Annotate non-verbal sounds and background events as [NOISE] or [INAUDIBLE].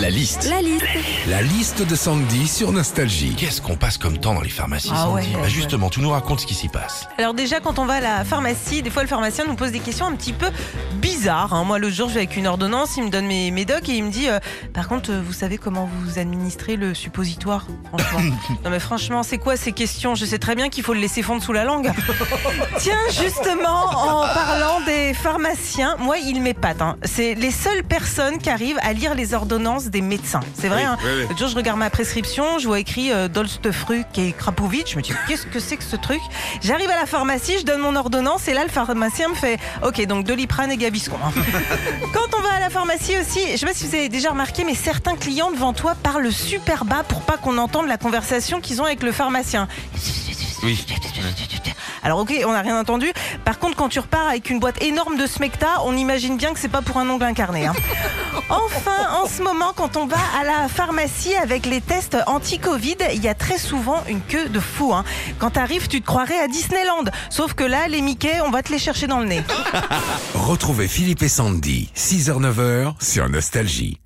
La liste. La liste. La liste de Sandy sur Nostalgie. Qu'est-ce qu'on passe comme temps dans les pharmacies, Ah Sandy ouais, Bah, ouais. Justement, tu nous racontes ce qui s'y passe. Alors déjà, quand on va à la pharmacie, des fois le pharmacien nous pose des questions un petit peu bizarres. hein. Moi, le jour, je vais avec une ordonnance, il me donne mes médocs et il me dit, euh, par contre, euh, vous savez comment vous administrez le suppositoire Franchement. [LAUGHS] non mais franchement, c'est quoi ces questions? Je sais très bien qu'il faut le laisser fondre sous la langue. [LAUGHS] Tiens, justement, en parlant des pharmaciens, moi, ils m'épatent. hein. C'est les seules personnes qui arrivent à lire les ordonnances des médecins. C'est vrai. Oui, hein. oui, oui. L'autre jour, je regarde ma prescription, je vois écrit euh, Dolstefruc et Krapovic. Je me dis, qu'est-ce que c'est que ce truc? J'arrive à la pharmacie, je donne mon ordonnance et là, le pharmacien me fait, ok, donc Doliprane et Gaviscon. hein. [LAUGHS] Quand on va à la pharmacie aussi, je sais pas si vous avez déjà remarqué, mais certains clients devant toi parlent super bas pour pas qu'on entende la conversation qu'ils ont avec le pharmacien. Oui. Alors ok, on n'a rien entendu. Par contre, quand tu repars avec une boîte énorme de Smecta, on imagine bien que c'est pas pour un ongle incarné. hein. [LAUGHS] Enfin, en ce moment, quand on va à la pharmacie avec les tests anti-Covid, il y a très souvent une queue de fou. hein. Quand t'arrives, tu te croirais à Disneyland. Sauf que là, les Mickey, on va te les chercher dans le nez. [LAUGHS] Retrouvez Philippe et Sandy, 6h-9h sur Nostalgie.